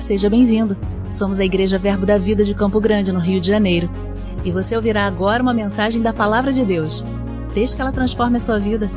Seja bem-vindo. Somos a Igreja Verbo da Vida de Campo Grande, no Rio de Janeiro. E você ouvirá agora uma mensagem da Palavra de Deus. Desde que ela transforme a sua vida.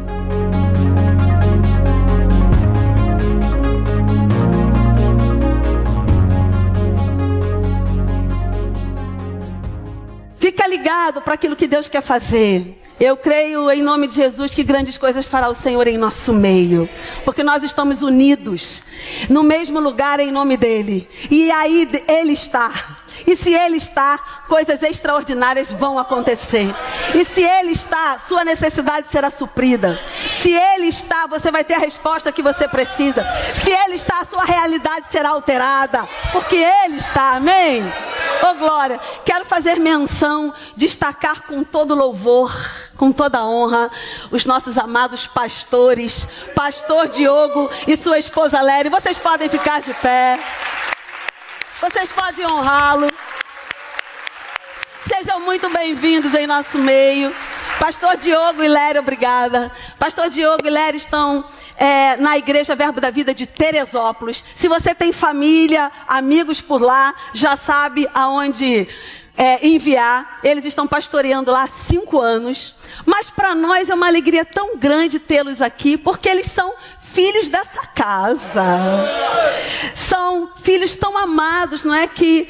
Fica ligado para aquilo que Deus quer fazer. Eu creio em nome de Jesus que grandes coisas fará o Senhor em nosso meio, porque nós estamos unidos no mesmo lugar em nome dele. E aí ele está. E se ele está, coisas extraordinárias vão acontecer. E se ele está, sua necessidade será suprida. Se ele está, você vai ter a resposta que você precisa. Se ele está, sua realidade será alterada, porque ele está. Amém. Oh glória, quero fazer menção, destacar com todo louvor com toda honra, os nossos amados pastores, pastor Diogo e sua esposa Léria. Vocês podem ficar de pé. Vocês podem honrá-lo. Sejam muito bem-vindos em nosso meio. Pastor Diogo e Léria, obrigada. Pastor Diogo e Léria estão é, na Igreja Verbo da Vida de Teresópolis. Se você tem família, amigos por lá, já sabe aonde é, enviar. Eles estão pastoreando lá há cinco anos. Mas para nós é uma alegria tão grande tê-los aqui, porque eles são filhos dessa casa. São filhos tão amados, não é? Que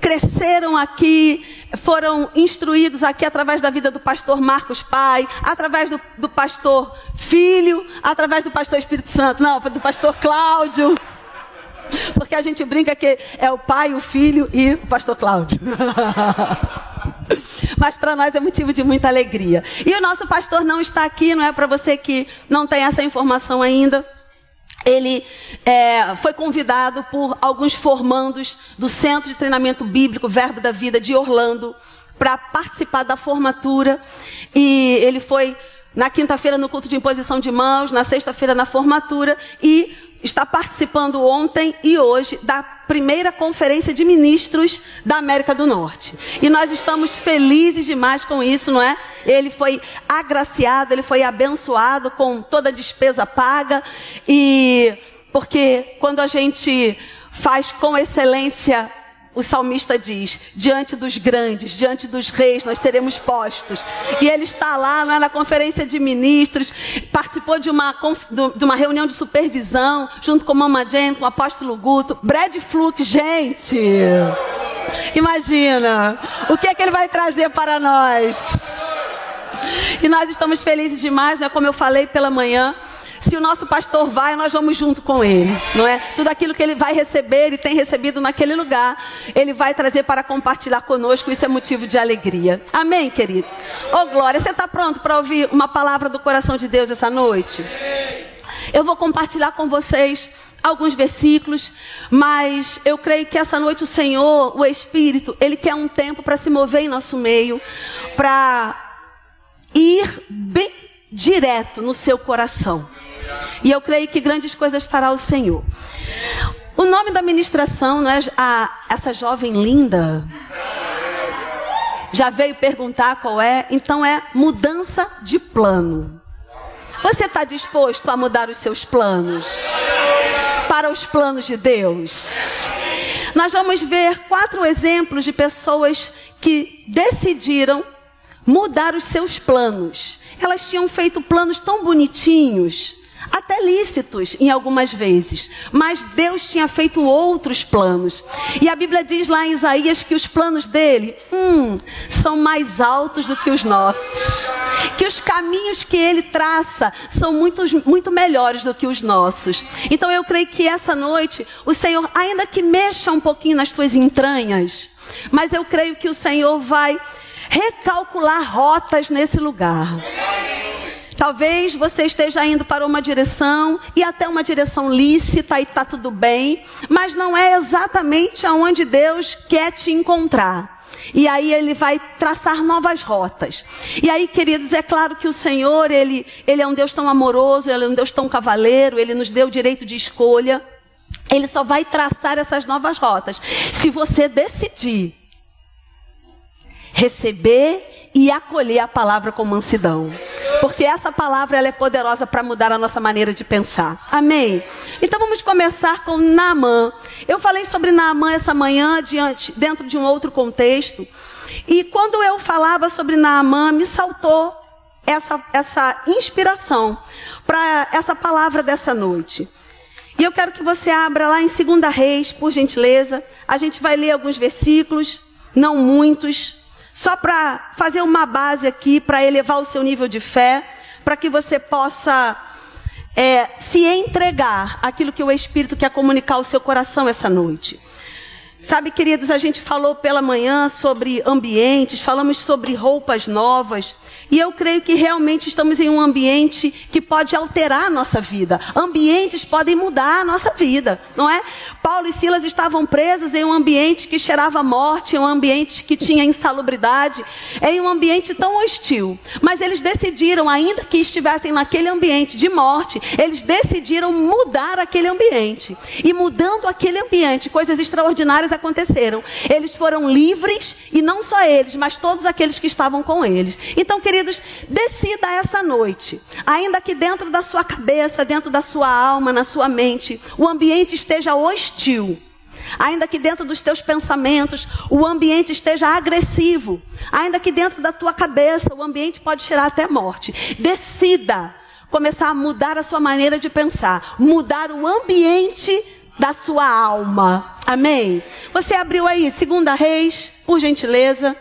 cresceram aqui, foram instruídos aqui através da vida do pastor Marcos Pai, através do, do pastor Filho, através do pastor Espírito Santo, não, do pastor Cláudio. Porque a gente brinca que é o pai, o filho e o pastor Cláudio. Mas para nós é motivo de muita alegria. E o nosso pastor não está aqui, não é para você que não tem essa informação ainda. Ele é, foi convidado por alguns formandos do Centro de Treinamento Bíblico Verbo da Vida de Orlando para participar da formatura. E ele foi na quinta-feira no culto de imposição de mãos, na sexta-feira na formatura e está participando ontem e hoje da primeira conferência de ministros da América do Norte. E nós estamos felizes demais com isso, não é? Ele foi agraciado, ele foi abençoado com toda a despesa paga e porque quando a gente faz com excelência o salmista diz: diante dos grandes, diante dos reis, nós seremos postos. E ele está lá é, na conferência de ministros, participou de uma, de uma reunião de supervisão, junto com Mama Jane, com o apóstolo Guto, Brad Fluke, gente. Imagina, o que é que ele vai trazer para nós? E nós estamos felizes demais, né? Como eu falei pela manhã, se o nosso pastor vai, nós vamos junto com ele, não é? Tudo aquilo que ele vai receber e tem recebido naquele lugar, ele vai trazer para compartilhar conosco. Isso é motivo de alegria. Amém, queridos? Ô, oh, Glória, você está pronto para ouvir uma palavra do coração de Deus essa noite? Eu vou compartilhar com vocês alguns versículos, mas eu creio que essa noite o Senhor, o Espírito, ele quer um tempo para se mover em nosso meio, para ir bem direto no seu coração. E eu creio que grandes coisas fará o Senhor. O nome da ministração, não é a, essa jovem linda? Já veio perguntar qual é? Então é mudança de plano. Você está disposto a mudar os seus planos para os planos de Deus? Nós vamos ver quatro exemplos de pessoas que decidiram mudar os seus planos. Elas tinham feito planos tão bonitinhos, até lícitos em algumas vezes, mas Deus tinha feito outros planos. E a Bíblia diz lá em Isaías que os planos dele, hum, são mais altos do que os nossos. Que os caminhos que ele traça são muito, muito melhores do que os nossos. Então eu creio que essa noite o Senhor, ainda que mexa um pouquinho nas tuas entranhas, mas eu creio que o Senhor vai recalcular rotas nesse lugar. Talvez você esteja indo para uma direção e até uma direção lícita e está tudo bem, mas não é exatamente aonde Deus quer te encontrar. E aí ele vai traçar novas rotas. E aí, queridos, é claro que o Senhor, ele, ele é um Deus tão amoroso, ele é um Deus tão cavaleiro, ele nos deu o direito de escolha. Ele só vai traçar essas novas rotas se você decidir receber e acolher a palavra com mansidão. Porque essa palavra ela é poderosa para mudar a nossa maneira de pensar. Amém? Então vamos começar com Naamã. Eu falei sobre Naamã essa manhã diante, dentro de um outro contexto. E quando eu falava sobre Naamã, me saltou essa, essa inspiração para essa palavra dessa noite. E eu quero que você abra lá em 2 Reis, por gentileza. A gente vai ler alguns versículos, não muitos, só para fazer uma base aqui, para elevar o seu nível de fé, para que você possa é, se entregar aquilo que o Espírito quer comunicar ao seu coração essa noite. Sabe, queridos, a gente falou pela manhã sobre ambientes, falamos sobre roupas novas, e eu creio que realmente estamos em um ambiente que pode alterar a nossa vida. Ambientes podem mudar a nossa vida, não é? Paulo e Silas estavam presos em um ambiente que cheirava morte, em um ambiente que tinha insalubridade, em um ambiente tão hostil. Mas eles decidiram, ainda que estivessem naquele ambiente de morte, eles decidiram mudar aquele ambiente. E mudando aquele ambiente, coisas extraordinárias aconteceram. Eles foram livres, e não só eles, mas todos aqueles que estavam com eles. Então, queridos, decida essa noite, ainda que dentro da sua cabeça, dentro da sua alma, na sua mente, o ambiente esteja hostil. Ainda que dentro dos teus pensamentos o ambiente esteja agressivo, ainda que dentro da tua cabeça o ambiente pode cheirar até morte. Decida começar a mudar a sua maneira de pensar, mudar o ambiente da sua alma. Amém? Você abriu aí, segunda Reis, por gentileza,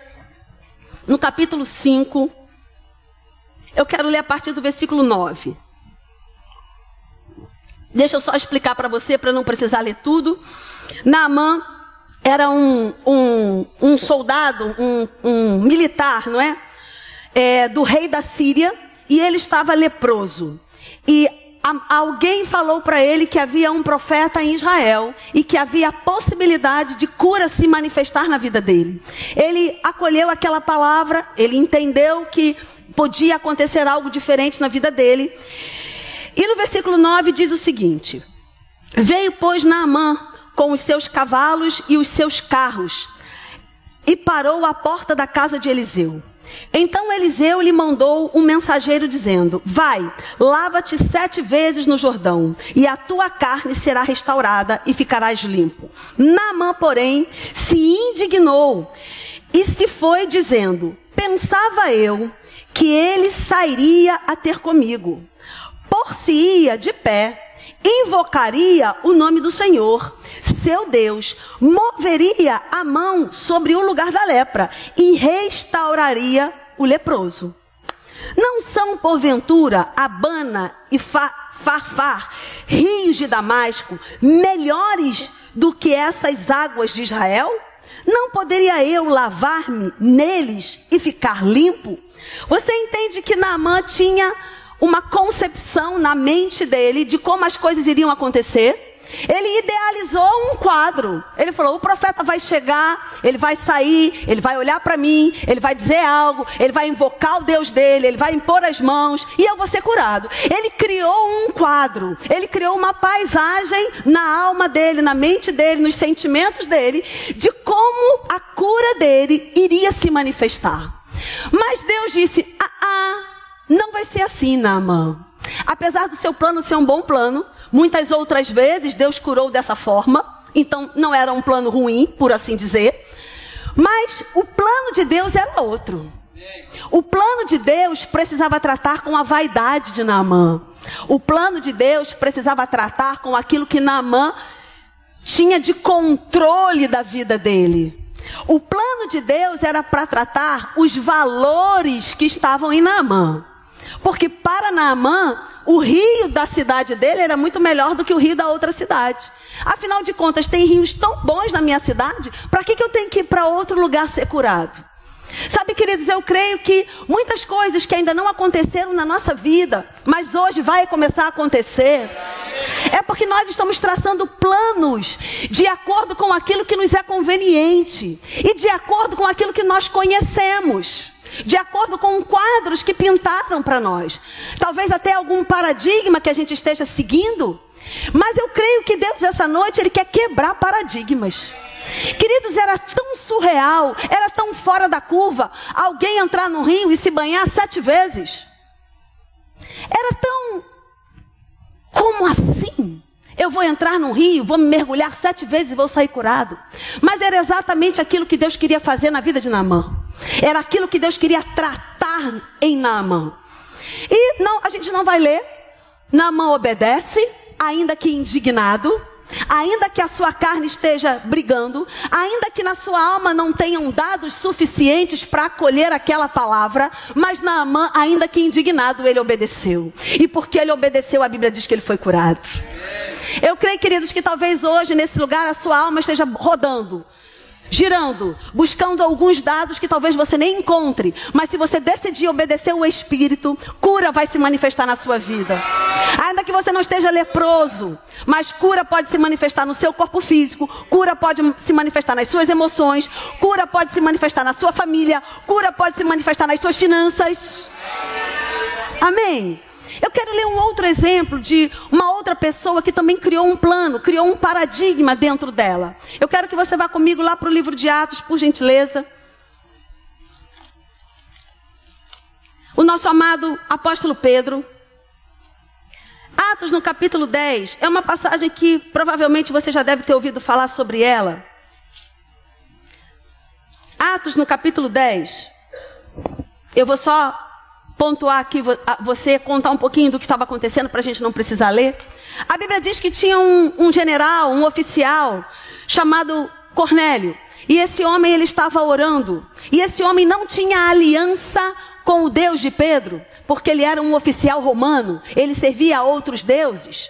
no capítulo 5. Eu quero ler a partir do versículo 9. Deixa eu só explicar para você, para não precisar ler tudo. Naamã era um, um, um soldado, um, um, militar, não é? é? Do rei da Síria, e ele estava leproso. E alguém falou para ele que havia um profeta em Israel e que havia a possibilidade de cura se manifestar na vida dele. Ele acolheu aquela palavra, ele entendeu que podia acontecer algo diferente na vida dele. E no versículo 9 diz o seguinte: Veio, pois, Naamã com os seus cavalos e os seus carros e parou à porta da casa de Eliseu. Então Eliseu lhe mandou um mensageiro dizendo: Vai, lava-te sete vezes no Jordão, e a tua carne será restaurada e ficarás limpo. Naamã, porém, se indignou e se foi dizendo: Pensava eu que ele sairia a ter comigo. Por-se-ia de pé invocaria o nome do Senhor, seu Deus, moveria a mão sobre o lugar da lepra e restauraria o leproso. Não são, porventura, Abana e Farfar, rios de Damasco, melhores do que essas águas de Israel? Não poderia eu lavar-me neles e ficar limpo? Você entende que Naamã tinha uma concepção na mente dele de como as coisas iriam acontecer. Ele idealizou um quadro. Ele falou: o profeta vai chegar, ele vai sair, ele vai olhar para mim, ele vai dizer algo, ele vai invocar o Deus dele, ele vai impor as mãos e eu vou ser curado. Ele criou um quadro, ele criou uma paisagem na alma dele, na mente dele, nos sentimentos dele, de como a cura dele iria se manifestar. Mas Deus disse: ah, ah não vai ser assim, Naamã. Apesar do seu plano ser um bom plano, muitas outras vezes Deus curou dessa forma, então não era um plano ruim, por assim dizer. Mas o plano de Deus era outro. O plano de Deus precisava tratar com a vaidade de Naamã. O plano de Deus precisava tratar com aquilo que Naamã tinha de controle da vida dele. O plano de Deus era para tratar os valores que estavam em Naamã. Porque para Naamã, o rio da cidade dele era muito melhor do que o rio da outra cidade. Afinal de contas, tem rios tão bons na minha cidade, para que, que eu tenho que ir para outro lugar ser curado? Sabe, queridos, eu creio que muitas coisas que ainda não aconteceram na nossa vida, mas hoje vai começar a acontecer, é porque nós estamos traçando planos de acordo com aquilo que nos é conveniente e de acordo com aquilo que nós conhecemos de acordo com quadros que pintaram para nós. Talvez até algum paradigma que a gente esteja seguindo. Mas eu creio que Deus, essa noite, Ele quer quebrar paradigmas. Queridos, era tão surreal, era tão fora da curva, alguém entrar no rio e se banhar sete vezes. Era tão. Como assim? Eu vou entrar num rio, vou me mergulhar sete vezes e vou sair curado. Mas era exatamente aquilo que Deus queria fazer na vida de Naamã. Era aquilo que Deus queria tratar em Naamã. E não, a gente não vai ler. Naamã obedece, ainda que indignado. Ainda que a sua carne esteja brigando, ainda que na sua alma não tenham dados suficientes para acolher aquela palavra, mas Naamã, ainda que indignado, ele obedeceu. E porque ele obedeceu, a Bíblia diz que ele foi curado. Eu creio, queridos, que talvez hoje, nesse lugar, a sua alma esteja rodando, girando, buscando alguns dados que talvez você nem encontre, mas se você decidir obedecer o Espírito, cura vai se manifestar na sua vida. Ainda que você não esteja leproso, mas cura pode se manifestar no seu corpo físico, cura pode se manifestar nas suas emoções, cura pode se manifestar na sua família, cura pode se manifestar nas suas finanças. Amém? Eu quero ler um outro exemplo de uma outra pessoa que também criou um plano, criou um paradigma dentro dela. Eu quero que você vá comigo lá para o livro de Atos, por gentileza. O nosso amado apóstolo Pedro. Atos no capítulo 10 é uma passagem que provavelmente você já deve ter ouvido falar sobre ela. Atos no capítulo 10. Eu vou só pontuar aqui, você contar um pouquinho do que estava acontecendo para a gente não precisar ler. A Bíblia diz que tinha um, um general, um oficial, chamado Cornélio. E esse homem ele estava orando. E esse homem não tinha aliança com o Deus de Pedro, porque ele era um oficial romano, ele servia a outros deuses.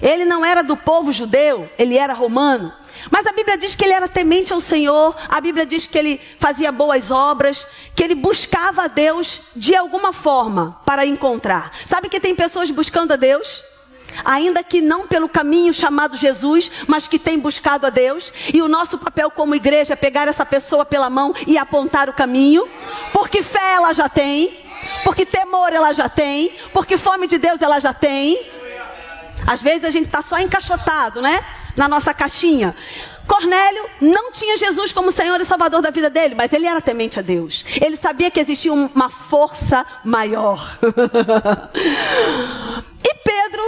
Ele não era do povo judeu, ele era romano. Mas a Bíblia diz que ele era temente ao Senhor, a Bíblia diz que ele fazia boas obras, que ele buscava a Deus de alguma forma para encontrar. Sabe que tem pessoas buscando a Deus? Ainda que não pelo caminho chamado Jesus, mas que tem buscado a Deus, e o nosso papel como igreja é pegar essa pessoa pela mão e apontar o caminho, porque fé ela já tem, porque temor ela já tem, porque fome de Deus ela já tem. Às vezes a gente está só encaixotado, né? Na nossa caixinha. Cornélio não tinha Jesus como Senhor e Salvador da vida dele, mas ele era temente a Deus. Ele sabia que existia uma força maior. e Pedro,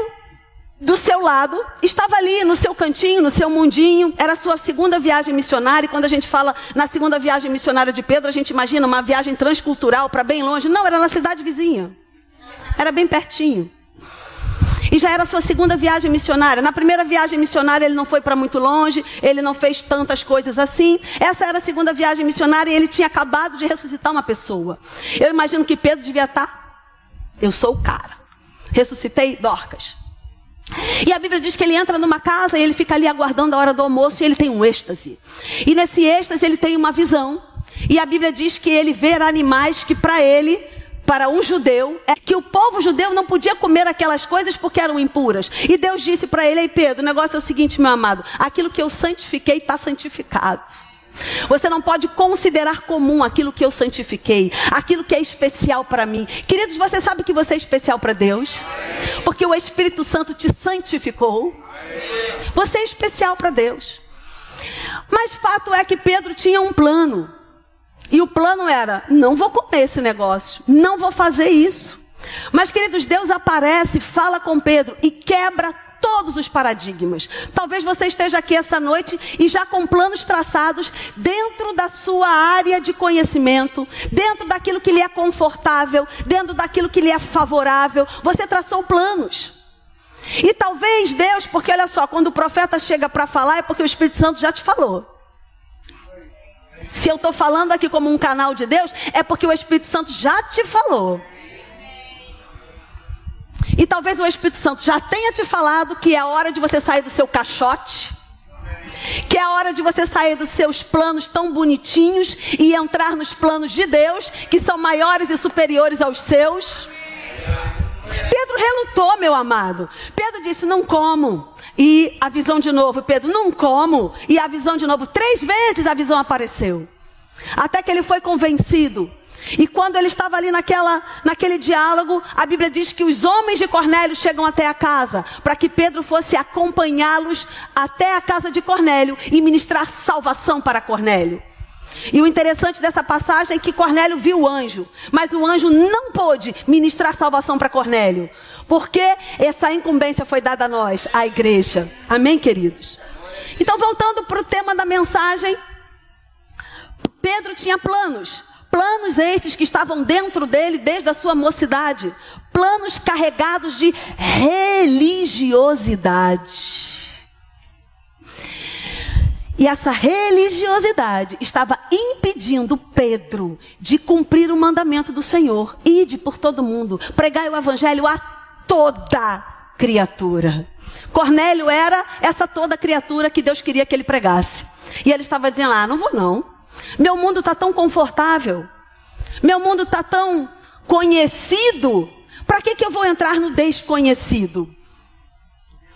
do seu lado, estava ali no seu cantinho, no seu mundinho. Era a sua segunda viagem missionária. E quando a gente fala na segunda viagem missionária de Pedro, a gente imagina uma viagem transcultural para bem longe. Não, era na cidade vizinha. Era bem pertinho. E já era sua segunda viagem missionária. Na primeira viagem missionária ele não foi para muito longe, ele não fez tantas coisas assim. Essa era a segunda viagem missionária e ele tinha acabado de ressuscitar uma pessoa. Eu imagino que Pedro devia estar. Tá, eu sou o cara. Ressuscitei Dorcas. E a Bíblia diz que ele entra numa casa e ele fica ali aguardando a hora do almoço e ele tem um êxtase. E nesse êxtase ele tem uma visão. E a Bíblia diz que ele vê animais que para ele para um judeu é que o povo judeu não podia comer aquelas coisas porque eram impuras. E Deus disse para ele: Ei Pedro, o negócio é o seguinte, meu amado: aquilo que eu santifiquei está santificado. Você não pode considerar comum aquilo que eu santifiquei, aquilo que é especial para mim. Queridos, você sabe que você é especial para Deus? Porque o Espírito Santo te santificou. Você é especial para Deus. Mas fato é que Pedro tinha um plano. E o plano era: não vou comer esse negócio, não vou fazer isso. Mas, queridos, Deus aparece, fala com Pedro e quebra todos os paradigmas. Talvez você esteja aqui essa noite e já com planos traçados dentro da sua área de conhecimento, dentro daquilo que lhe é confortável, dentro daquilo que lhe é favorável. Você traçou planos. E talvez Deus, porque olha só, quando o profeta chega para falar é porque o Espírito Santo já te falou. Se eu estou falando aqui como um canal de Deus, é porque o Espírito Santo já te falou. E talvez o Espírito Santo já tenha te falado que é hora de você sair do seu caixote, que é hora de você sair dos seus planos tão bonitinhos e entrar nos planos de Deus, que são maiores e superiores aos seus. Relutou, meu amado. Pedro disse: Não como. E a visão de novo, Pedro, não como. E a visão de novo, três vezes a visão apareceu. Até que ele foi convencido. E quando ele estava ali naquela, naquele diálogo, a Bíblia diz que os homens de Cornélio chegam até a casa, para que Pedro fosse acompanhá-los até a casa de Cornélio e ministrar salvação para Cornélio. E o interessante dessa passagem é que Cornélio viu o anjo, mas o anjo não pôde ministrar salvação para Cornélio, porque essa incumbência foi dada a nós, a igreja. Amém, queridos? Então, voltando para o tema da mensagem, Pedro tinha planos. Planos esses que estavam dentro dele desde a sua mocidade. Planos carregados de religiosidade. E essa religiosidade estava impedindo Pedro de cumprir o mandamento do Senhor. Ide por todo mundo, pregai o evangelho a toda criatura. Cornélio era essa toda criatura que Deus queria que ele pregasse. E ele estava dizendo: Ah, não vou não. Meu mundo está tão confortável. Meu mundo está tão conhecido. Para que, que eu vou entrar no desconhecido?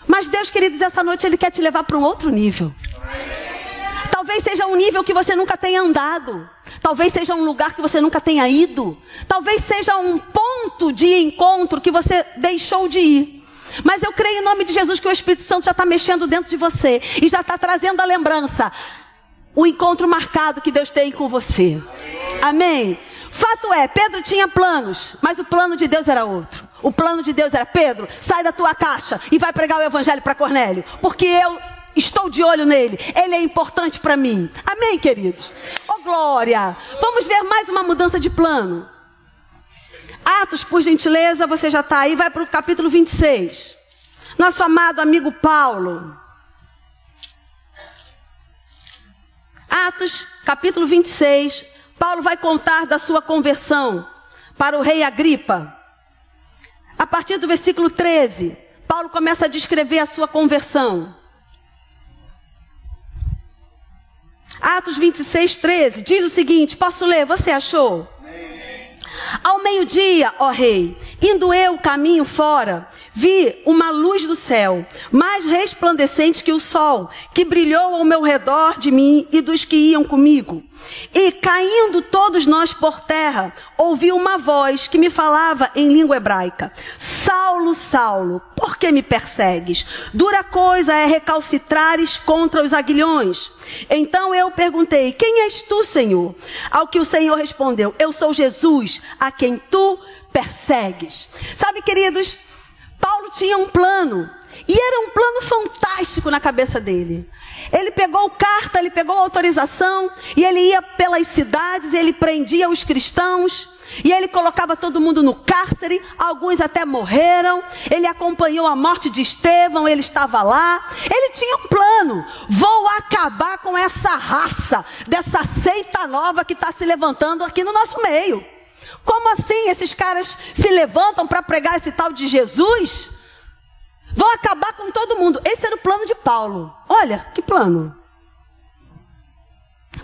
Mas Deus, queridos, essa noite Ele quer te levar para um outro nível. Talvez seja um nível que você nunca tenha andado. Talvez seja um lugar que você nunca tenha ido. Talvez seja um ponto de encontro que você deixou de ir. Mas eu creio em nome de Jesus que o Espírito Santo já está mexendo dentro de você e já está trazendo a lembrança. O encontro marcado que Deus tem com você. Amém? Fato é, Pedro tinha planos, mas o plano de Deus era outro. O plano de Deus era: Pedro, sai da tua caixa e vai pregar o evangelho para Cornélio, porque eu Estou de olho nele. Ele é importante para mim. Amém, queridos? Oh, glória! Vamos ver mais uma mudança de plano. Atos, por gentileza, você já está aí, vai para o capítulo 26. Nosso amado amigo Paulo. Atos, capítulo 26. Paulo vai contar da sua conversão para o rei Agripa. A partir do versículo 13, Paulo começa a descrever a sua conversão. Atos 26, 13, diz o seguinte: posso ler? Você achou? Ao meio-dia, ó rei, indo eu caminho fora, vi uma luz do céu, mais resplandecente que o sol, que brilhou ao meu redor de mim e dos que iam comigo. E caindo todos nós por terra, ouvi uma voz que me falava em língua hebraica: Saulo, Saulo, por que me persegues? Dura coisa é recalcitrares contra os aguilhões. Então eu perguntei: Quem és tu, Senhor? Ao que o Senhor respondeu: Eu sou Jesus, a quem tu persegues. Sabe, queridos, Paulo tinha um plano. E era um plano fantástico na cabeça dele. Ele pegou carta, ele pegou autorização, e ele ia pelas cidades, ele prendia os cristãos, e ele colocava todo mundo no cárcere, alguns até morreram. Ele acompanhou a morte de Estevão, ele estava lá. Ele tinha um plano: vou acabar com essa raça, dessa seita nova que está se levantando aqui no nosso meio. Como assim esses caras se levantam para pregar esse tal de Jesus? Vão acabar com todo mundo. Esse era o plano de Paulo. Olha, que plano.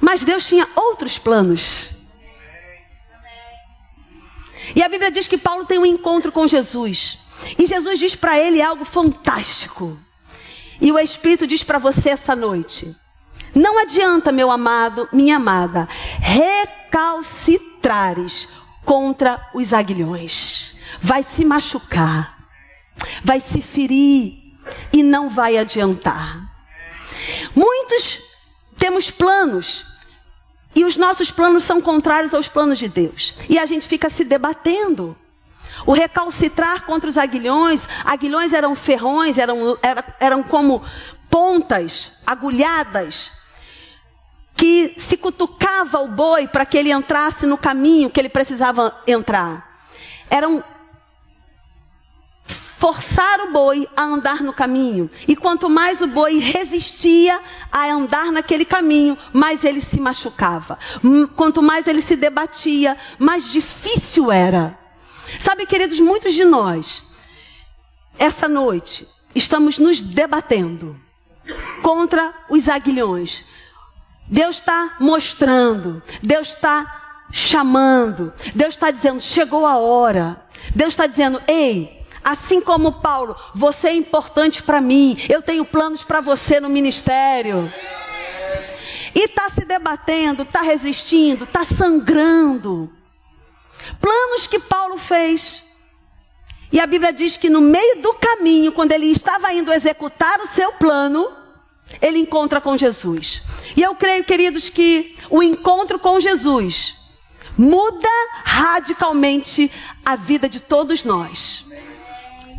Mas Deus tinha outros planos. E a Bíblia diz que Paulo tem um encontro com Jesus. E Jesus diz para ele algo fantástico. E o Espírito diz para você essa noite: Não adianta, meu amado, minha amada, recalcitrares contra os aguilhões. Vai se machucar vai se ferir e não vai adiantar. Muitos temos planos e os nossos planos são contrários aos planos de Deus. E a gente fica se debatendo. O recalcitrar contra os aguilhões, aguilhões eram ferrões, eram, eram, eram como pontas agulhadas se cutucava o boi para que ele entrasse no caminho que ele precisava entrar. Eram forçar o boi a andar no caminho. E quanto mais o boi resistia a andar naquele caminho, mais ele se machucava. Quanto mais ele se debatia, mais difícil era. Sabe, queridos, muitos de nós, essa noite, estamos nos debatendo contra os aguilhões. Deus está mostrando, Deus está chamando, Deus está dizendo: chegou a hora. Deus está dizendo: ei, Assim como Paulo, você é importante para mim. Eu tenho planos para você no ministério. E está se debatendo, está resistindo, está sangrando. Planos que Paulo fez. E a Bíblia diz que no meio do caminho, quando ele estava indo executar o seu plano, ele encontra com Jesus. E eu creio, queridos, que o encontro com Jesus muda radicalmente a vida de todos nós.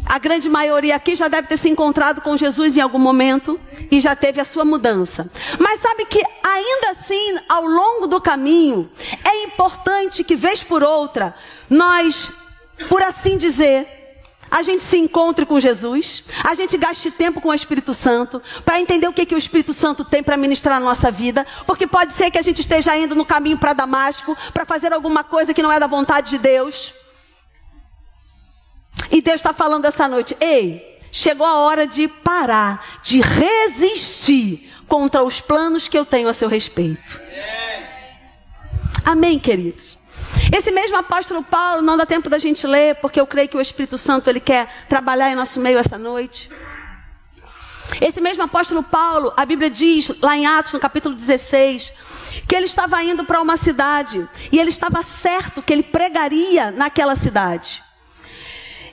A grande maioria aqui já deve ter se encontrado com Jesus em algum momento e já teve a sua mudança. Mas sabe que ainda assim, ao longo do caminho, é importante que vez por outra nós, por assim dizer, a gente se encontre com Jesus, a gente gaste tempo com o Espírito Santo, para entender o que, que o Espírito Santo tem para ministrar na nossa vida, porque pode ser que a gente esteja indo no caminho para Damasco, para fazer alguma coisa que não é da vontade de Deus. E Deus está falando essa noite: ei, chegou a hora de parar, de resistir contra os planos que eu tenho a seu respeito. Amém, queridos? Esse mesmo apóstolo Paulo, não dá tempo da gente ler, porque eu creio que o Espírito Santo ele quer trabalhar em nosso meio essa noite. Esse mesmo apóstolo Paulo, a Bíblia diz lá em Atos, no capítulo 16, que ele estava indo para uma cidade e ele estava certo que ele pregaria naquela cidade.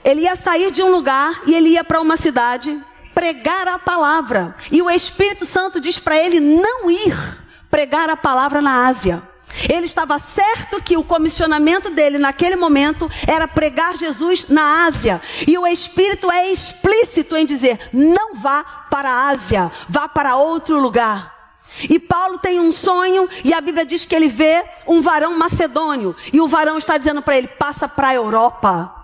Ele ia sair de um lugar e ele ia para uma cidade pregar a palavra. E o Espírito Santo diz para ele não ir pregar a palavra na Ásia. Ele estava certo que o comissionamento dele naquele momento era pregar Jesus na Ásia. E o Espírito é explícito em dizer: não vá para a Ásia, vá para outro lugar. E Paulo tem um sonho e a Bíblia diz que ele vê um varão macedônio. E o varão está dizendo para ele: passa para a Europa.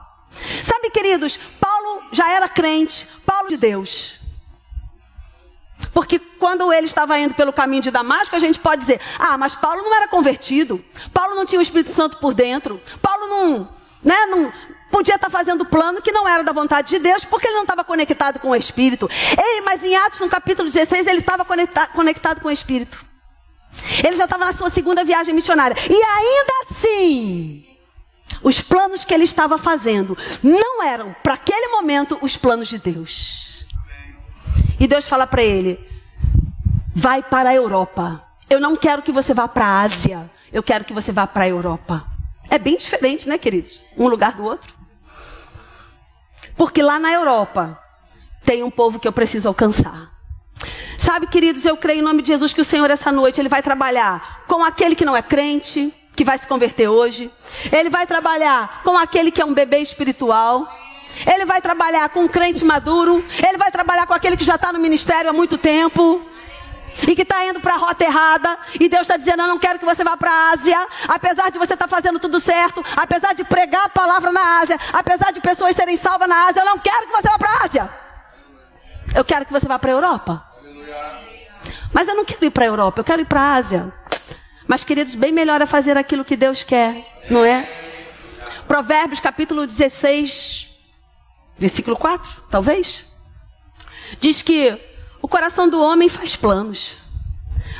Sabe, queridos, Paulo já era crente, Paulo de Deus. Porque quando ele estava indo pelo caminho de Damasco, a gente pode dizer: ah, mas Paulo não era convertido. Paulo não tinha o Espírito Santo por dentro. Paulo não, né, não podia estar fazendo plano que não era da vontade de Deus, porque ele não estava conectado com o Espírito. Ei, mas em Atos, no capítulo 16, ele estava conectado, conectado com o Espírito. Ele já estava na sua segunda viagem missionária. E ainda assim, os planos que ele estava fazendo não eram, para aquele momento, os planos de Deus. E Deus fala para ele: vai para a Europa. Eu não quero que você vá para a Ásia. Eu quero que você vá para a Europa. É bem diferente, né, queridos? Um lugar do outro. Porque lá na Europa tem um povo que eu preciso alcançar. Sabe, queridos, eu creio em nome de Jesus que o Senhor essa noite ele vai trabalhar com aquele que não é crente, que vai se converter hoje. Ele vai trabalhar com aquele que é um bebê espiritual. Ele vai trabalhar com um crente maduro. Ele vai trabalhar com aquele que já está no ministério há muito tempo. E que está indo para a rota errada. E Deus está dizendo: Eu não quero que você vá para a Ásia. Apesar de você estar tá fazendo tudo certo. Apesar de pregar a palavra na Ásia. Apesar de pessoas serem salvas na Ásia. Eu não quero que você vá para a Ásia. Eu quero que você vá para a Europa. Mas eu não quero ir para a Europa. Eu quero ir para a Ásia. Mas, queridos, bem melhor é fazer aquilo que Deus quer, não é? Provérbios capítulo 16, versículo 4, talvez. Diz que o coração do homem faz planos.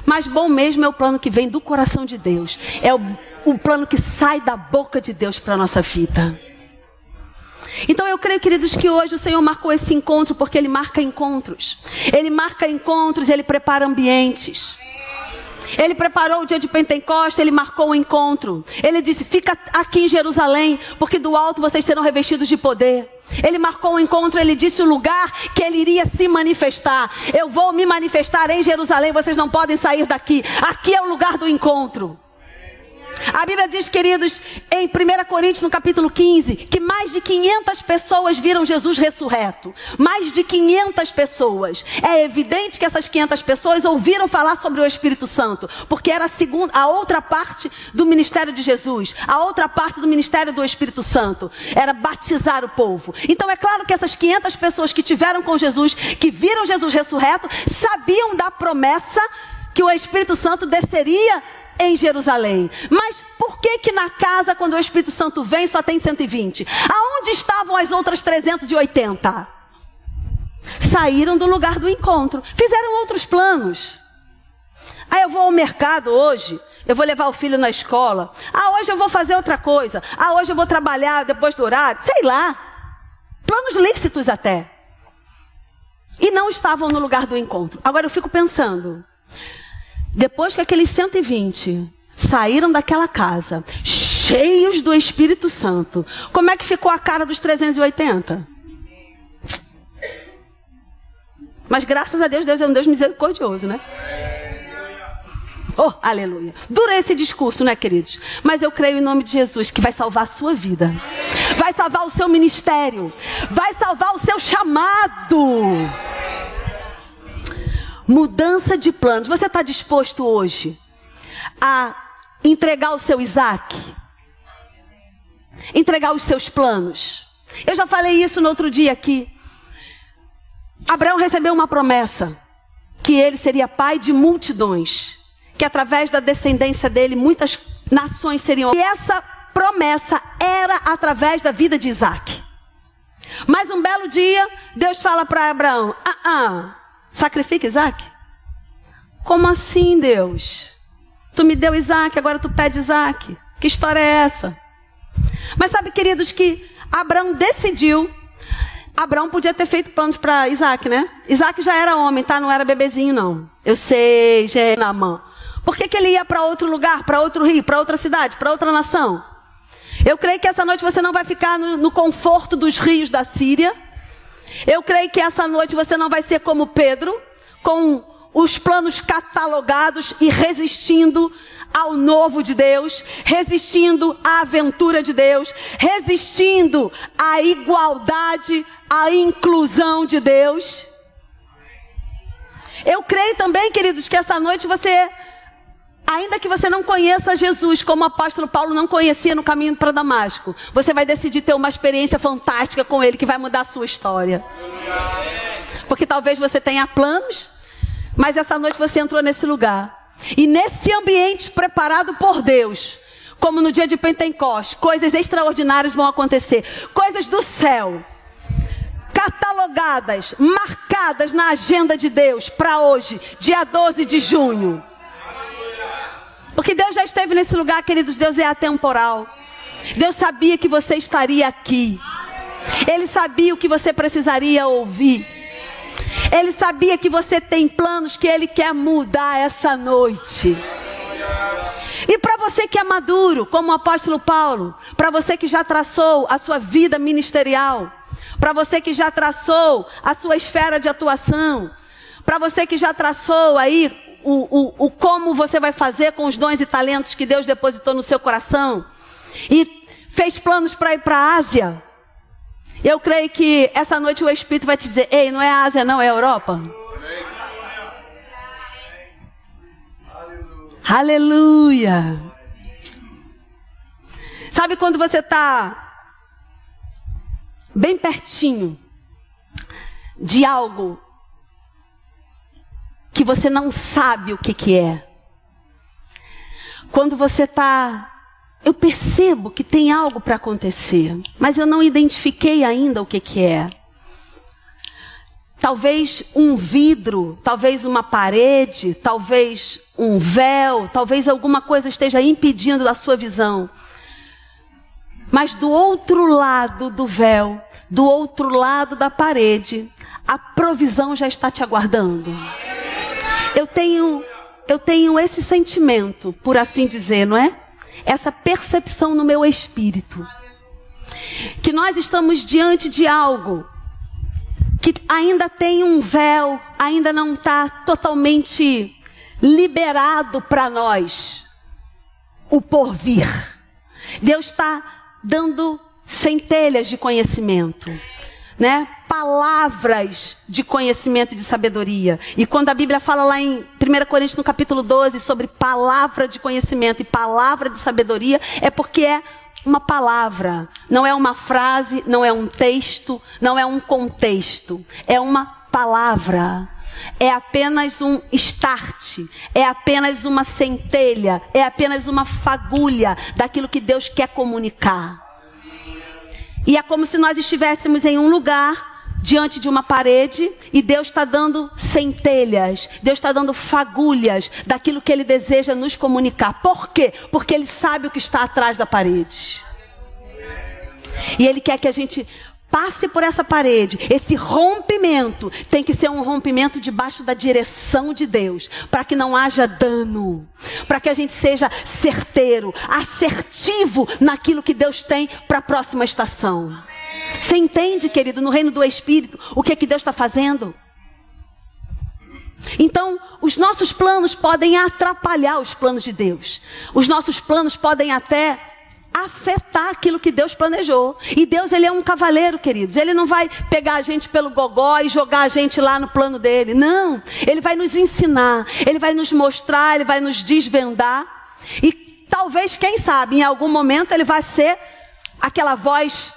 Mas bom mesmo é o plano que vem do coração de Deus. É o, o plano que sai da boca de Deus para a nossa vida. Então eu creio, queridos, que hoje o Senhor marcou esse encontro porque Ele marca encontros. Ele marca encontros, Ele prepara ambientes. Ele preparou o dia de Pentecostes, ele marcou o um encontro. Ele disse: Fica aqui em Jerusalém, porque do alto vocês serão revestidos de poder. Ele marcou o um encontro, ele disse o lugar que ele iria se manifestar. Eu vou me manifestar em Jerusalém, vocês não podem sair daqui. Aqui é o lugar do encontro. A Bíblia diz, queridos, em 1 Coríntios, no capítulo 15, que mais de 500 pessoas viram Jesus ressurreto. Mais de 500 pessoas. É evidente que essas 500 pessoas ouviram falar sobre o Espírito Santo, porque era a, segunda, a outra parte do ministério de Jesus. A outra parte do ministério do Espírito Santo era batizar o povo. Então é claro que essas 500 pessoas que tiveram com Jesus, que viram Jesus ressurreto, sabiam da promessa que o Espírito Santo desceria em Jerusalém. Mas por que que na casa, quando o Espírito Santo vem, só tem 120? Aonde estavam as outras 380? Saíram do lugar do encontro. Fizeram outros planos. Aí eu vou ao mercado hoje, eu vou levar o filho na escola. Ah, hoje eu vou fazer outra coisa. Ah, hoje eu vou trabalhar depois do horário. Sei lá. Planos lícitos até. E não estavam no lugar do encontro. Agora eu fico pensando. Depois que aqueles 120 saíram daquela casa, cheios do Espírito Santo, como é que ficou a cara dos 380? Mas graças a Deus, Deus é um Deus misericordioso, né? Oh, aleluia. Dura esse discurso, né, queridos? Mas eu creio em nome de Jesus que vai salvar a sua vida. Vai salvar o seu ministério. Vai salvar o seu chamado. Mudança de planos. Você está disposto hoje a entregar o seu Isaac? Entregar os seus planos? Eu já falei isso no outro dia aqui. Abraão recebeu uma promessa que ele seria pai de multidões, que através da descendência dele muitas nações seriam. E essa promessa era através da vida de Isaac. Mas um belo dia, Deus fala para Abraão: ah, ah, sacrifica Isaac? Como assim, Deus? Tu me deu Isaac, agora tu pede Isaac. Que história é essa? Mas sabe, queridos, que Abraão decidiu. Abraão podia ter feito planos para Isaac, né? Isaac já era homem, tá? Não era bebezinho, não. Eu sei, gente, na mão. Por que, que ele ia para outro lugar, para outro rio, para outra cidade, para outra nação? Eu creio que essa noite você não vai ficar no, no conforto dos rios da Síria. Eu creio que essa noite você não vai ser como Pedro, com os planos catalogados e resistindo ao novo de Deus, resistindo à aventura de Deus, resistindo à igualdade, à inclusão de Deus. Eu creio também, queridos, que essa noite você, ainda que você não conheça Jesus, como o apóstolo Paulo não conhecia no caminho para Damasco, você vai decidir ter uma experiência fantástica com ele que vai mudar a sua história. Porque talvez você tenha planos, mas essa noite você entrou nesse lugar. E nesse ambiente preparado por Deus, como no dia de Pentecostes, coisas extraordinárias vão acontecer. Coisas do céu. Catalogadas, marcadas na agenda de Deus para hoje, dia 12 de junho. Porque Deus já esteve nesse lugar, queridos, Deus é atemporal. Deus sabia que você estaria aqui. Ele sabia o que você precisaria ouvir. Ele sabia que você tem planos que ele quer mudar essa noite. E para você que é maduro, como o apóstolo Paulo, para você que já traçou a sua vida ministerial, para você que já traçou a sua esfera de atuação, para você que já traçou aí o, o, o como você vai fazer com os dons e talentos que Deus depositou no seu coração, e fez planos para ir para a Ásia, eu creio que essa noite o Espírito vai te dizer: ei, não é a Ásia, não, é a Europa. Aleluia. Sabe quando você está bem pertinho de algo que você não sabe o que, que é? Quando você está eu percebo que tem algo para acontecer, mas eu não identifiquei ainda o que, que é. Talvez um vidro, talvez uma parede, talvez um véu, talvez alguma coisa esteja impedindo da sua visão. Mas do outro lado do véu, do outro lado da parede, a provisão já está te aguardando. Eu tenho, eu tenho esse sentimento, por assim dizer, não é? essa percepção no meu espírito. Que nós estamos diante de algo que ainda tem um véu, ainda não está totalmente liberado para nós o porvir. Deus está dando centelhas de conhecimento né? Palavras de conhecimento e de sabedoria. E quando a Bíblia fala lá em 1 Coríntios no capítulo 12 sobre palavra de conhecimento e palavra de sabedoria, é porque é uma palavra, não é uma frase, não é um texto, não é um contexto, é uma palavra. É apenas um start, é apenas uma centelha, é apenas uma fagulha daquilo que Deus quer comunicar. E é como se nós estivéssemos em um lugar diante de uma parede e Deus está dando centelhas, Deus está dando fagulhas daquilo que Ele deseja nos comunicar. Por quê? Porque Ele sabe o que está atrás da parede. E Ele quer que a gente passe por essa parede. Esse rompimento tem que ser um rompimento debaixo da direção de Deus, para que não haja dano, para que a gente seja certeiro, assertivo naquilo que Deus tem para a próxima estação. Você entende, querido, no reino do Espírito, o que, é que Deus está fazendo? Então, os nossos planos podem atrapalhar os planos de Deus. Os nossos planos podem até afetar aquilo que Deus planejou. E Deus, ele é um cavaleiro, queridos. Ele não vai pegar a gente pelo gogó e jogar a gente lá no plano dele. Não. Ele vai nos ensinar, ele vai nos mostrar, ele vai nos desvendar. E talvez, quem sabe, em algum momento ele vai ser aquela voz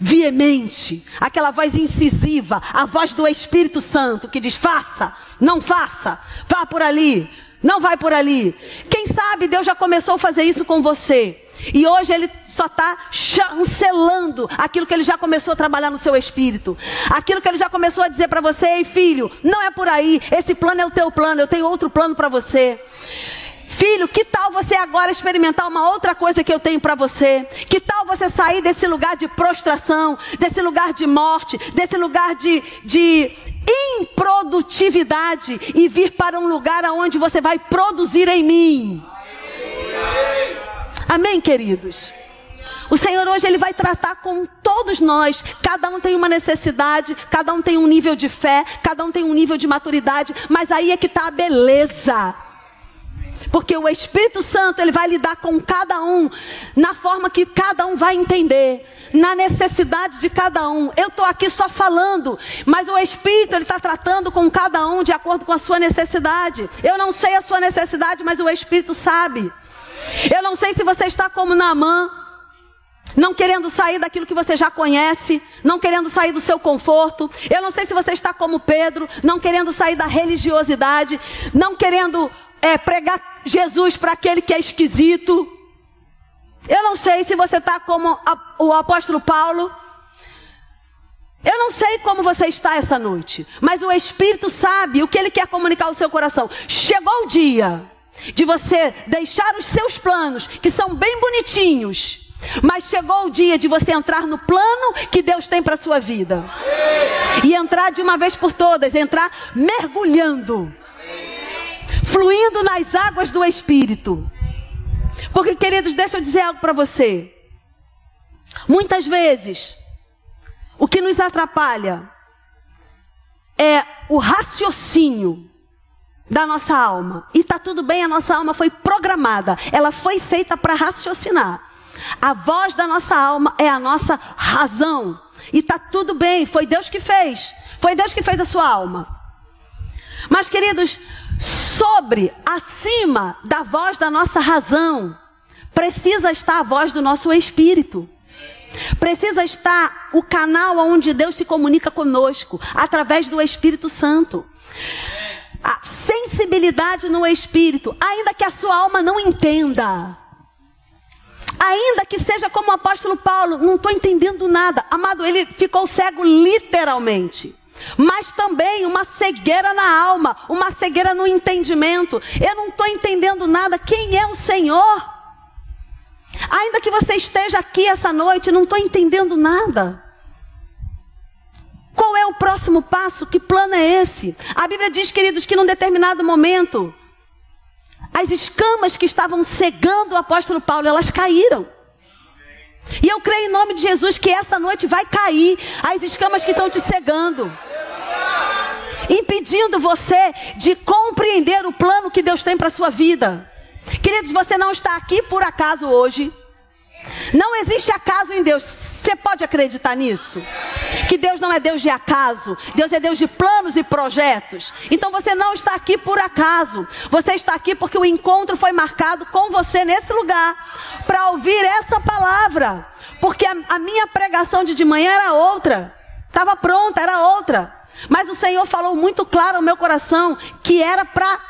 veemente, aquela voz incisiva, a voz do Espírito Santo que diz: faça, não faça, vá por ali, não vai por ali. Quem sabe Deus já começou a fazer isso com você. E hoje ele só está chancelando aquilo que ele já começou a trabalhar no seu espírito. Aquilo que ele já começou a dizer para você, ei filho, não é por aí. Esse plano é o teu plano, eu tenho outro plano para você. Filho, que tal você agora experimentar uma outra coisa que eu tenho para você? Que tal você sair desse lugar de prostração, desse lugar de morte, desse lugar de, de improdutividade e vir para um lugar onde você vai produzir em mim? Amém, queridos? O Senhor hoje ele vai tratar com todos nós. Cada um tem uma necessidade, cada um tem um nível de fé, cada um tem um nível de maturidade, mas aí é que está a beleza. Porque o Espírito Santo, ele vai lidar com cada um na forma que cada um vai entender, na necessidade de cada um. Eu estou aqui só falando, mas o Espírito, ele está tratando com cada um de acordo com a sua necessidade. Eu não sei a sua necessidade, mas o Espírito sabe. Eu não sei se você está como Naamã, não querendo sair daquilo que você já conhece, não querendo sair do seu conforto. Eu não sei se você está como Pedro, não querendo sair da religiosidade, não querendo é, pregar Jesus para aquele que é esquisito. Eu não sei se você está como a, o apóstolo Paulo. Eu não sei como você está essa noite, mas o Espírito sabe o que ele quer comunicar ao seu coração. Chegou o dia de você deixar os seus planos, que são bem bonitinhos, mas chegou o dia de você entrar no plano que Deus tem para a sua vida. E entrar de uma vez por todas, entrar mergulhando fluindo nas águas do Espírito. Porque, queridos, deixa eu dizer algo para você. Muitas vezes, o que nos atrapalha é o raciocínio da nossa alma. E está tudo bem, a nossa alma foi programada, ela foi feita para raciocinar. A voz da nossa alma é a nossa razão. E está tudo bem, foi Deus que fez. Foi Deus que fez a sua alma. Mas, queridos, sobre, acima da voz da nossa razão, precisa estar a voz do nosso espírito. Precisa estar o canal onde Deus se comunica conosco, através do Espírito Santo. A sensibilidade no espírito, ainda que a sua alma não entenda. Ainda que seja como o apóstolo Paulo, não estou entendendo nada. Amado, ele ficou cego literalmente mas também uma cegueira na alma, uma cegueira no entendimento. Eu não estou entendendo nada. Quem é o Senhor? Ainda que você esteja aqui essa noite, não estou entendendo nada. Qual é o próximo passo? Que plano é esse? A Bíblia diz, queridos, que num determinado momento, as escamas que estavam cegando o apóstolo Paulo, elas caíram. E eu creio em nome de Jesus que essa noite vai cair as escamas que estão te cegando impedindo você de compreender o plano que Deus tem para a sua vida. Queridos, você não está aqui por acaso hoje. Não existe acaso em Deus. Você pode acreditar nisso? Que Deus não é Deus de acaso, Deus é Deus de planos e projetos. Então você não está aqui por acaso. Você está aqui porque o encontro foi marcado com você nesse lugar para ouvir essa palavra. Porque a, a minha pregação de de manhã era outra. Estava pronta, era outra. Mas o Senhor falou muito claro ao meu coração que era para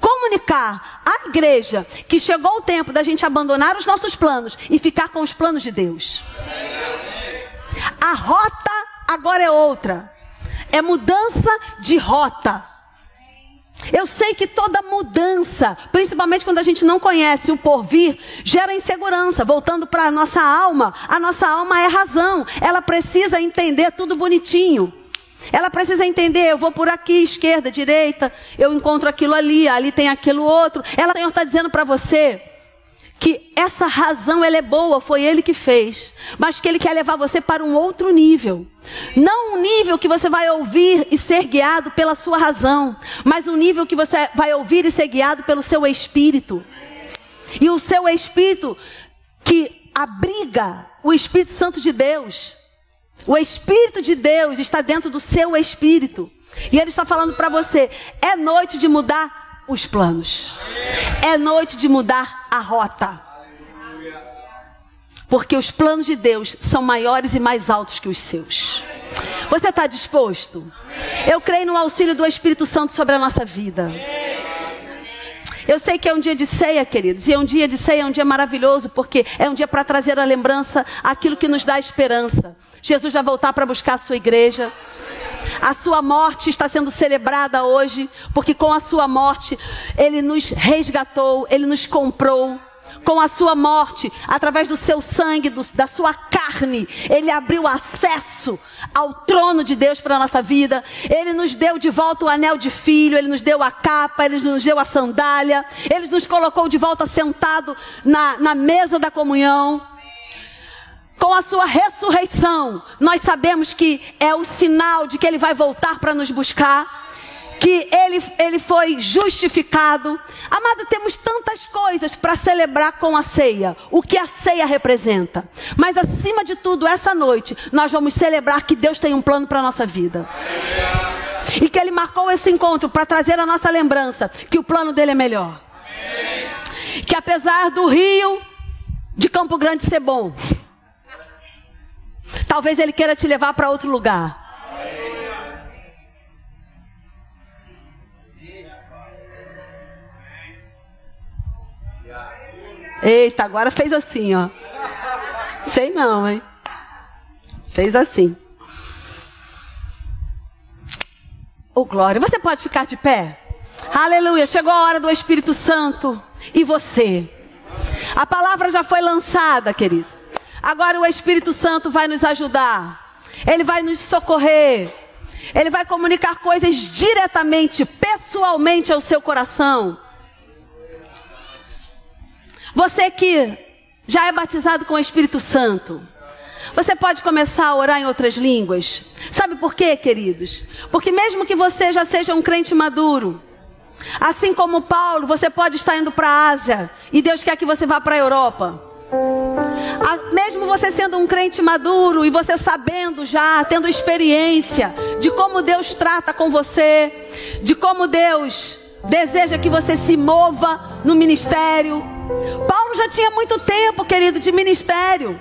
comunicar à igreja que chegou o tempo da gente abandonar os nossos planos e ficar com os planos de Deus. A rota agora é outra. É mudança de rota. Eu sei que toda mudança, principalmente quando a gente não conhece o porvir, gera insegurança. Voltando para a nossa alma, a nossa alma é razão. Ela precisa entender tudo bonitinho. Ela precisa entender, eu vou por aqui, esquerda, direita, eu encontro aquilo ali, ali tem aquilo outro. Ela, o Senhor está dizendo para você que essa razão ela é boa, foi ele que fez, mas que ele quer levar você para um outro nível. Não um nível que você vai ouvir e ser guiado pela sua razão, mas um nível que você vai ouvir e ser guiado pelo seu espírito. E o seu espírito que abriga o Espírito Santo de Deus. O Espírito de Deus está dentro do seu espírito. E ele está falando para você: é noite de mudar os planos. É noite de mudar a rota. Porque os planos de Deus são maiores e mais altos que os seus. Você está disposto? Eu creio no auxílio do Espírito Santo sobre a nossa vida. Eu sei que é um dia de ceia, queridos, e é um dia de ceia, é um dia maravilhoso, porque é um dia para trazer a lembrança aquilo que nos dá esperança. Jesus vai voltar para buscar a sua igreja. A sua morte está sendo celebrada hoje, porque com a sua morte ele nos resgatou, ele nos comprou com a sua morte, através do seu sangue, do, da sua carne, ele abriu acesso ao trono de Deus para a nossa vida. Ele nos deu de volta o anel de filho, ele nos deu a capa, ele nos deu a sandália, ele nos colocou de volta sentado na, na mesa da comunhão. Com a sua ressurreição, nós sabemos que é o sinal de que ele vai voltar para nos buscar que ele, ele foi justificado. Amado, temos tantas coisas para celebrar com a ceia, o que a ceia representa. Mas acima de tudo, essa noite, nós vamos celebrar que Deus tem um plano para a nossa vida. E que Ele marcou esse encontro para trazer a nossa lembrança que o plano dele é melhor. Que apesar do rio de Campo Grande ser bom, talvez Ele queira te levar para outro lugar. Eita, agora fez assim, ó. Sei não, hein? Fez assim. Oh, glória. Você pode ficar de pé? Aleluia. Chegou a hora do Espírito Santo. E você? A palavra já foi lançada, querido. Agora o Espírito Santo vai nos ajudar. Ele vai nos socorrer. Ele vai comunicar coisas diretamente, pessoalmente ao seu coração. Você que já é batizado com o Espírito Santo, você pode começar a orar em outras línguas. Sabe por quê, queridos? Porque mesmo que você já seja um crente maduro, assim como Paulo, você pode estar indo para a Ásia e Deus quer que você vá para a Europa. Mesmo você sendo um crente maduro e você sabendo já, tendo experiência de como Deus trata com você, de como Deus deseja que você se mova no ministério. Paulo já tinha muito tempo, querido, de ministério.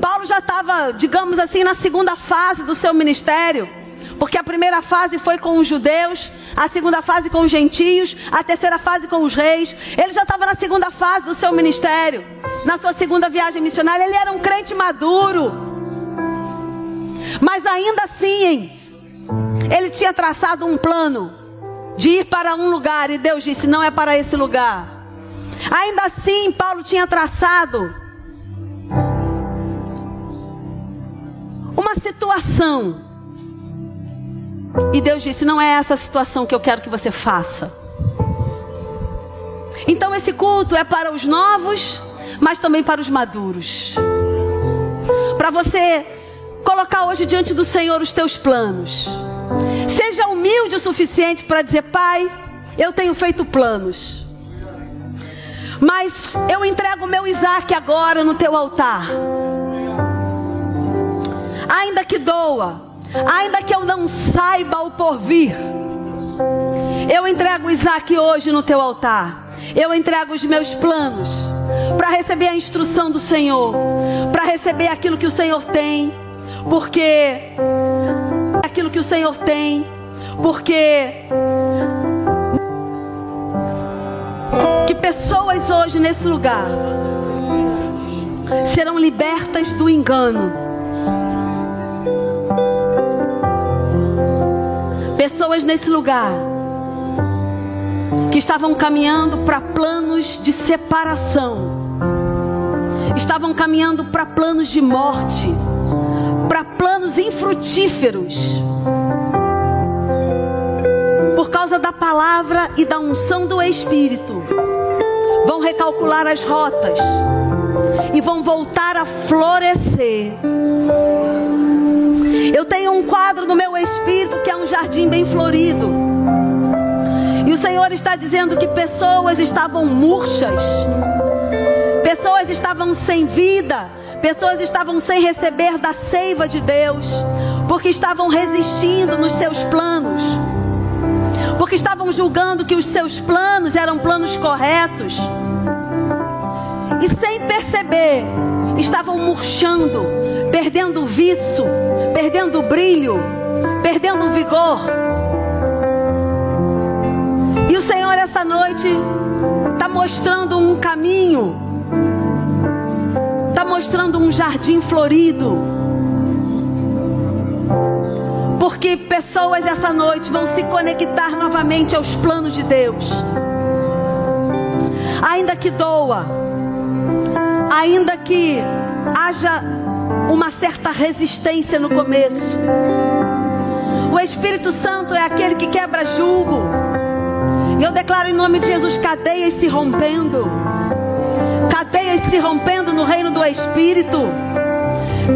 Paulo já estava, digamos assim, na segunda fase do seu ministério. Porque a primeira fase foi com os judeus, a segunda fase com os gentios, a terceira fase com os reis. Ele já estava na segunda fase do seu ministério, na sua segunda viagem missionária. Ele era um crente maduro. Mas ainda assim, ele tinha traçado um plano de ir para um lugar e Deus disse: não é para esse lugar. Ainda assim, Paulo tinha traçado uma situação. E Deus disse: não é essa situação que eu quero que você faça. Então, esse culto é para os novos, mas também para os maduros. Para você colocar hoje diante do Senhor os teus planos. Seja humilde o suficiente para dizer: Pai, eu tenho feito planos. Mas eu entrego meu Isaac agora no teu altar. Ainda que doa, ainda que eu não saiba o porvir, eu entrego o Isaac hoje no teu altar. Eu entrego os meus planos para receber a instrução do Senhor, para receber aquilo que o Senhor tem, porque aquilo que o Senhor tem, porque que pessoas hoje nesse lugar serão libertas do engano. Pessoas nesse lugar que estavam caminhando para planos de separação, estavam caminhando para planos de morte, para planos infrutíferos por causa da palavra e da unção do Espírito, vão recalcular as rotas e vão voltar a florescer. Eu tenho um quadro no meu espírito que é um jardim bem florido. E o Senhor está dizendo que pessoas estavam murchas, pessoas estavam sem vida, pessoas estavam sem receber da seiva de Deus, porque estavam resistindo nos seus planos, porque estavam julgando que os seus planos eram planos corretos, e sem perceber, estavam murchando, perdendo o viço, perdendo o brilho, perdendo o vigor. E o Senhor, essa noite, está mostrando um caminho, está mostrando um jardim florido. Porque pessoas essa noite vão se conectar novamente aos planos de Deus. Ainda que doa, ainda que haja uma certa resistência no começo. O Espírito Santo é aquele que quebra julgo. E eu declaro em nome de Jesus cadeias se rompendo. Cadeias se rompendo no reino do Espírito.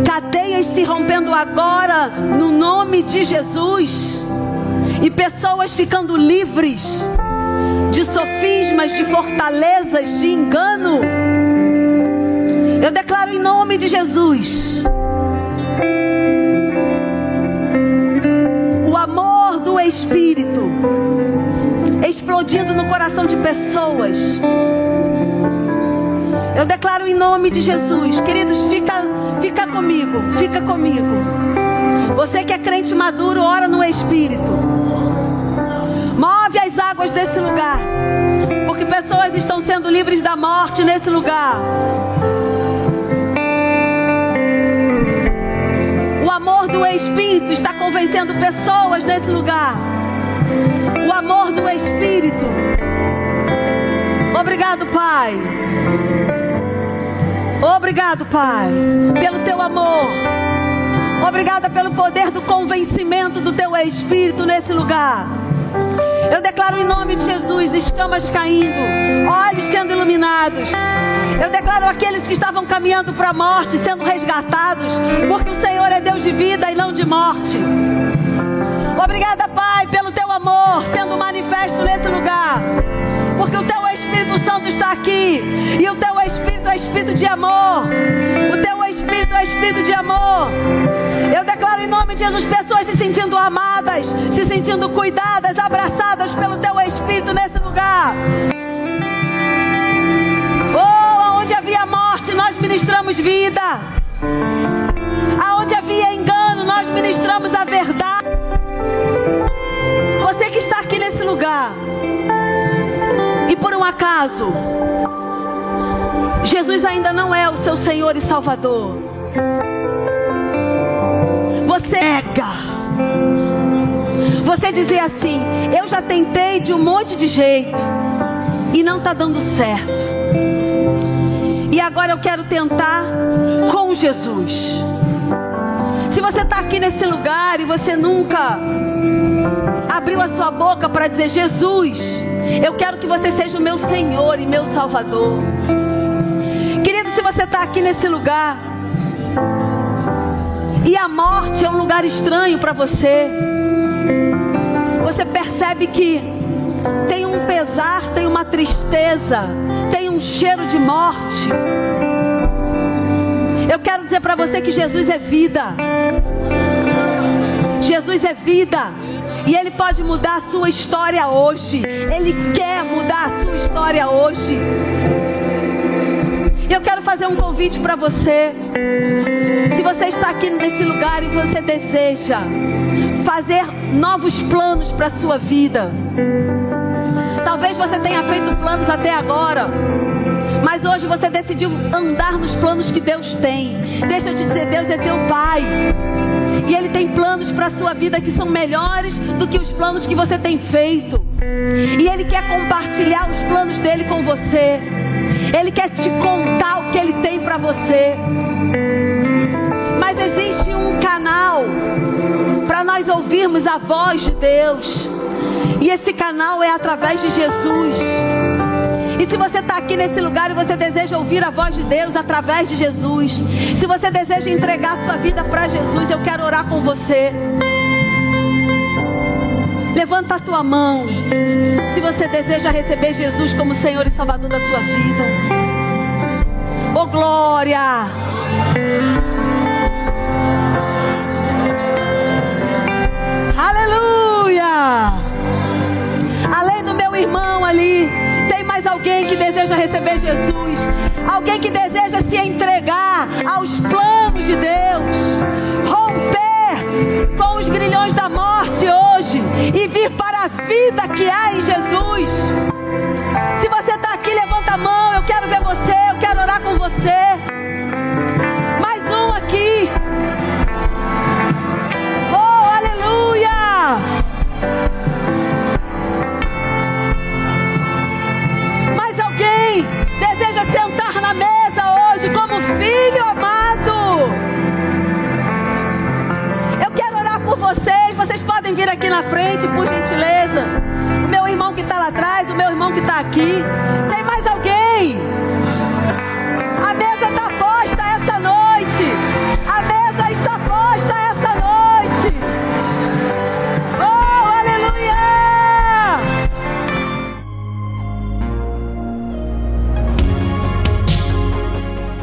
Cadeias se rompendo agora no nome de Jesus. E pessoas ficando livres de sofismas, de fortalezas, de engano eu declaro em nome de Jesus. O amor do Espírito explodindo no coração de pessoas. Eu declaro em nome de Jesus, queridos, fica, fica comigo, fica comigo. Você que é crente maduro, ora no Espírito. Move as águas desse lugar, porque pessoas estão sendo livres da morte nesse lugar. amor do Espírito está convencendo pessoas nesse lugar. O amor do Espírito. Obrigado, Pai. Obrigado, Pai, pelo teu amor. Obrigada pelo poder do convencimento do teu Espírito nesse lugar. Eu declaro em nome de Jesus escamas caindo, olhos sendo iluminados. Eu declaro aqueles que estavam caminhando para a morte sendo resgatados, porque o Senhor é Deus de vida e não de morte. Obrigada, Pai, pelo teu amor sendo manifesto nesse lugar. Espírito Santo está aqui. E o teu Espírito é Espírito de amor. O teu Espírito é Espírito de amor. Eu declaro em nome de Jesus pessoas se sentindo amadas, se sentindo cuidadas, abraçadas pelo teu Espírito nesse lugar. Oh, onde havia morte, nós ministramos vida. Aonde havia engano, nós ministramos a verdade. Você que está aqui nesse lugar, e por um acaso, Jesus ainda não é o seu Senhor e Salvador. Você nega. Você dizer assim: Eu já tentei de um monte de jeito e não está dando certo. E agora eu quero tentar com Jesus. Se você está aqui nesse lugar e você nunca abriu a sua boca para dizer: Jesus, eu quero que você seja o meu Senhor e meu Salvador. Querido, se você está aqui nesse lugar e a morte é um lugar estranho para você, você percebe que tem um pesar, tem uma tristeza, tem um cheiro de morte. Eu quero dizer para você que Jesus é vida. Jesus é vida. E Ele pode mudar a sua história hoje. Ele quer mudar a sua história hoje. Eu quero fazer um convite para você. Se você está aqui nesse lugar e você deseja fazer novos planos para a sua vida. Talvez você tenha feito planos até agora. Mas hoje você decidiu andar nos planos que Deus tem. Deixa eu te dizer, Deus é teu Pai. E Ele tem planos para a sua vida que são melhores do que os planos que você tem feito. E Ele quer compartilhar os planos dele com você. Ele quer te contar o que Ele tem para você. Mas existe um canal para nós ouvirmos a voz de Deus. E esse canal é através de Jesus. E se você está aqui nesse lugar e você deseja ouvir a voz de Deus através de Jesus, se você deseja entregar sua vida para Jesus, eu quero orar com você. Levanta a tua mão. Se você deseja receber Jesus como Senhor e Salvador da sua vida. Oh glória! Aleluia! Além do meu irmão ali, receber Jesus? Alguém que deseja se entregar aos planos de Deus? Romper com os grilhões da morte hoje e vir para a vida que há em Jesus? Se você está aqui, levanta a mão. Eu quero ver você, eu quero orar com você. Vocês. Vocês podem vir aqui na frente, por gentileza. O meu irmão que está lá atrás, o meu irmão que está aqui. Tem mais alguém? A mesa está posta essa noite.